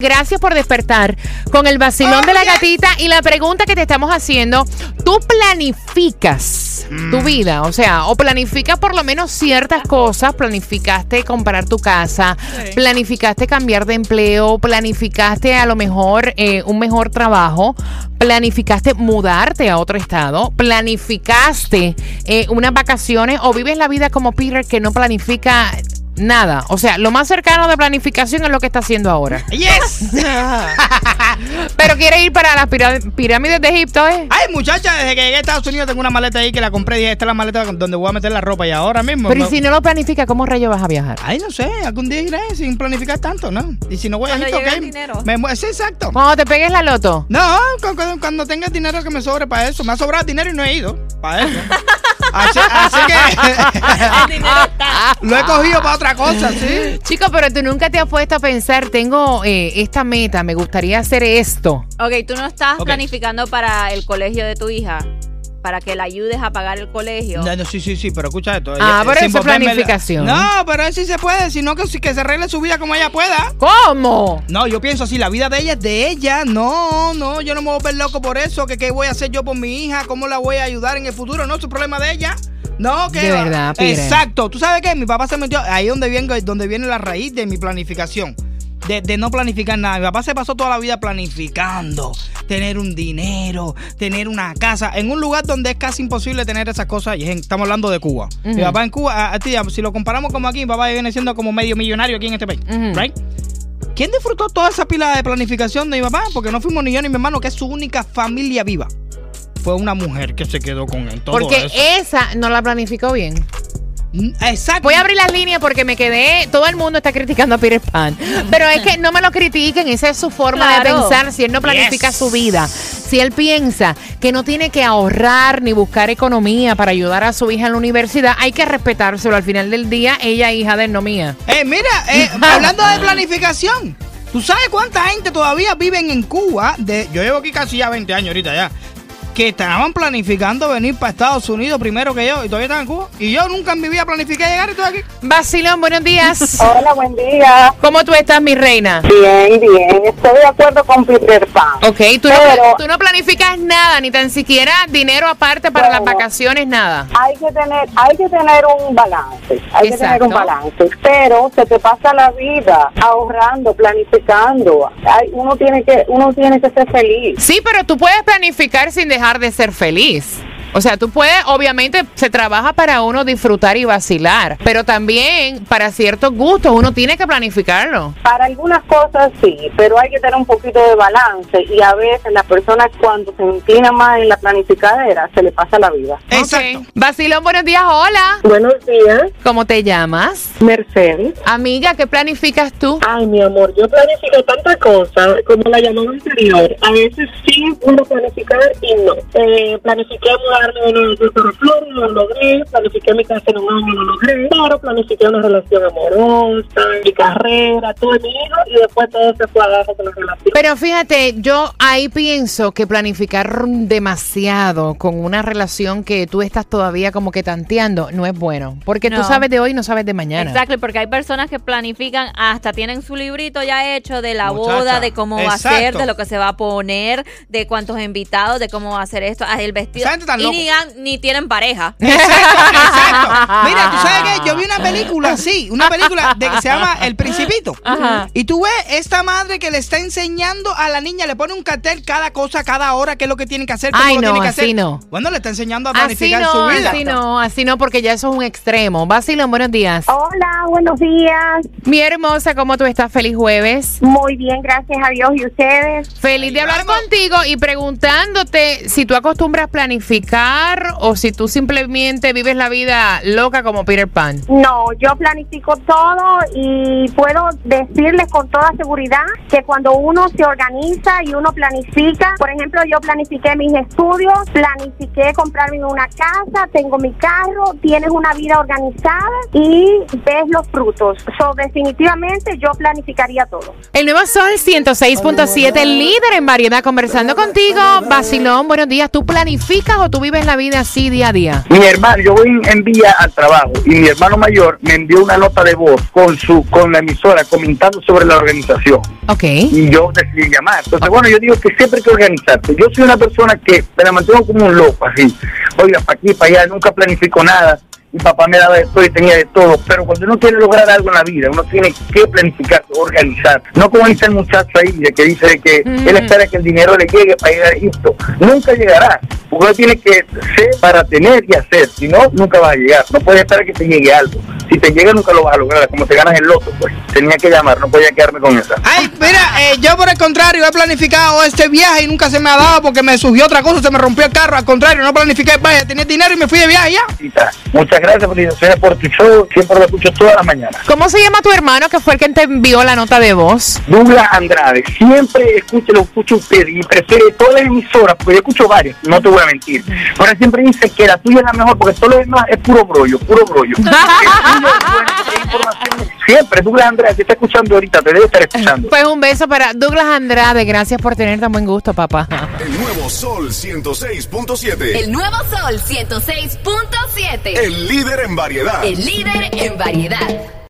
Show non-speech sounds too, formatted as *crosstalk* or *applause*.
Gracias por despertar con el vacilón de la gatita y la pregunta que te estamos haciendo, ¿tú planificas tu vida? O sea, o planificas por lo menos ciertas cosas, planificaste comprar tu casa, planificaste cambiar de empleo, planificaste a lo mejor eh, un mejor trabajo, planificaste mudarte a otro estado, planificaste eh, unas vacaciones o vives la vida como Peter que no planifica Nada. O sea, lo más cercano de planificación es lo que está haciendo ahora. ¡Yes! *laughs* Pero quiere ir para las pirá- pirámides de Egipto, ¿eh? Ay, muchacha, desde que llegué a Estados Unidos tengo una maleta ahí que la compré y dije, esta es la maleta donde voy a meter la ropa y ahora mismo. Pero y si no lo planifica, ¿cómo rayo vas a viajar? Ay, no sé, algún día iré sin planificar tanto, ¿no? Y si no voy a Cuando Egipto, llegue ¿ok? el dinero. Me mu- sí, exacto. Cuando te pegues la loto. No, cu- cu- cuando, tenga dinero que me sobre para eso. Me ha sobrado dinero y no he ido para eso. *laughs* Así, que dinero está. lo he cogido para otra cosa, ¿sí? Chico, pero tú nunca te has puesto a pensar, tengo eh, esta meta, me gustaría hacer esto. Ok, tú no estás Ok. planificando para el colegio de tu hija, para que la ayudes a pagar el colegio. No, no, sí, sí, sí, pero escucha esto. Ah, pero eso es planificación. No, pero eso sí se puede, sino que, que se arregle su vida como ella pueda. ¿Cómo? No, yo pienso así, la vida de ella es de ella. No, no, yo no me voy a volver loco por eso. Que qué voy a hacer yo por mi hija, cómo la voy a ayudar en el futuro. No, es un problema de ella. No, que De verdad, Peter. Exacto. ¿Tú sabes qué? Mi papá se metió ahí donde viene, donde viene la raíz de mi planificación. De, de no planificar nada. Mi papá se pasó toda la vida planificando. Tener un dinero, tener una casa. En un lugar donde es casi imposible tener esas cosas. Y estamos hablando de Cuba. Mi Ujú. papá en Cuba, a, a ti, si lo comparamos como aquí, mi papá viene siendo como medio millonario aquí en este país. Right? ¿Quién disfrutó toda esa pila de planificación de mi papá? Porque no fuimos ni yo ni mi hermano, que es su única familia viva. Fue una mujer que se quedó con él. Todo Porque eso. esa no la planificó bien. Mm, Exacto. Voy a abrir las líneas porque me quedé. Todo el mundo está criticando a Peter Pan. Pero es que no me lo critiquen. Esa es su forma de pensar. Si él no planifica Yes. su vida, si él piensa que no tiene que ahorrar ni buscar economía para ayudar a su hija en la universidad, hay que respetárselo. Al final del día, ella es hija de él, no mía. Eh, mira, eh, *laughs* hablando de planificación. ¿Tú sabes cuánta gente todavía viven en Cuba? De, yo llevo aquí casi ya 20 años ahorita ya. Que estaban planificando venir para Estados Unidos primero que yo y todavía están en Cuba. Y yo nunca en mi vida planifiqué llegar y estoy aquí. Basilón, buenos días. *laughs* Hola, buen día. ¿Cómo tú estás, mi reina? Bien, bien. Estoy de acuerdo con Peter Pan. Ok, tú, no, tú no planificas nada, ni tan siquiera dinero aparte para las vacaciones, nada. Hay que tener, hay que tener un balance. Hay que tener un balance. Pero se te pasa la vida ahorrando, planificando. Hay, uno tiene que, uno tiene que ser feliz. Sí, pero tú puedes planificar sin dejar de ser feliz. O sea, tú puedes, obviamente, se trabaja para uno disfrutar y vacilar, pero también para ciertos gustos uno tiene que planificarlo. Para algunas cosas sí, pero hay que tener un poquito de balance y a veces las personas cuando se inclinan más en la planificadera se le pasa la vida. Exacto. Ok. Basilón, buenos días, hola. Buenos días, ¿Cómo te llamas? Mercedes. Amiga, ¿qué planificas tú? Ay, mi amor, yo planifico tantas cosas como la llamada anterior. A veces sí puedo planificar y no. Eh, planifiqué mudarme Florida, lo logré. Planifiqué mi casa en un año, lo logré. Pero planifiqué una relación amorosa, mi carrera, todo mi hijo y después todo se fue abajo con la relación. Pero fíjate, yo ahí pienso que planificar demasiado con una relación que tú estás todavía como que tanteando no es bueno. Porque tú sabes de hoy y no sabes de mañana. Exacto, porque hay personas que planifican, hasta tienen su librito ya hecho de la Muchacha, boda, de cómo va a ser, de lo que se va a poner, de cuántos invitados, de cómo va a ser esto, ah, el vestido. Tan y loco. ni, ni tienen pareja. *laughs* Exacto, exacto. Mira, tú sabes que yo vi una película así, una película de que se llama El Principito. Ajá. Y tú ves esta madre que le está enseñando a la niña, le pone un cartel cada cosa, cada hora, qué es lo que tiene que hacer, cómo Ay, lo no, tiene que así hacer. no. Bueno, le está enseñando a Así planificar no, su vida. así no, así no, porque ya eso es un extremo. Basilón, buenos días. Hola, buenos días. Mi hermosa, ¿cómo tú estás? Feliz jueves. Muy bien, gracias a Dios. ¿Y ustedes? Feliz de hablar contigo y preguntándote si tú acostumbras planificar planificar o si tú simplemente vives la vida loca como Peter Pan? No, yo planifico todo y puedo decirles con toda seguridad que cuando uno se organiza y uno planifica, por ejemplo, yo planifiqué mis estudios, planifiqué comprarme una casa, tengo mi carro, tienes una vida organizada y ves los frutos. So, definitivamente yo planificaría todo. El nuevo Sol 106.7, líder en variedad, conversando contigo. Basilón, buenos días. ¿Tú planificas o tú vives la vida así día a día? Mi hermano, yo voy en vía al trabajo y mi hermano mayor me envió una nota de voz con su con la emisora comentando sobre la organización Ok. y yo decidí llamar. Entonces, bueno, yo digo que siempre hay que organizarse. Yo soy una persona que me la mantengo como un loco, así. Oiga, para aquí, para allá, nunca planifico nada. Mi papá me daba de todo y tenía de todo. Pero cuando uno quiere lograr algo en la vida, uno tiene que planificar, organizar. No como dice el muchacho ahí, que dice que Mm. él espera que el dinero le llegue para ir a Egipto. Nunca llegará. Porque uno tiene que ser para tener y hacer. Si no, nunca va a llegar. No puedes esperar que te llegue algo. Si te llega, nunca lo vas a lograr. Como te ganas el loto, pues. Tenía que llamar, no podía quedarme con esa. Ay, mira, eh, yo por el contrario he planificado este viaje y nunca se me ha dado porque me surgió otra cosa, se me rompió el carro. Al contrario, no planifiqué el viaje, tenía dinero y me fui de viaje ya. Muchas gracias, felicitaciones por tu show. Siempre lo escucho todas las mañanas. ¿Cómo se llama tu hermano que fue el que te envió la nota de voz? Douglas Andrade, siempre escucho, lo escucho usted y prefiere todas las emisoras, porque yo escucho varias, no te voy a mentir. Pero él siempre dice que la tuya es la mejor, porque todo lo demás es puro brollo, puro brollo. *laughs* Información. Siempre, Douglas Andrade, te está escuchando ahorita, te debe estar escuchando. Pues un beso para Douglas Andrade. Gracias por tener tan buen gusto, papá. El nuevo Sol 106.7. El nuevo Sol 106.7. El líder en variedad. El líder en variedad.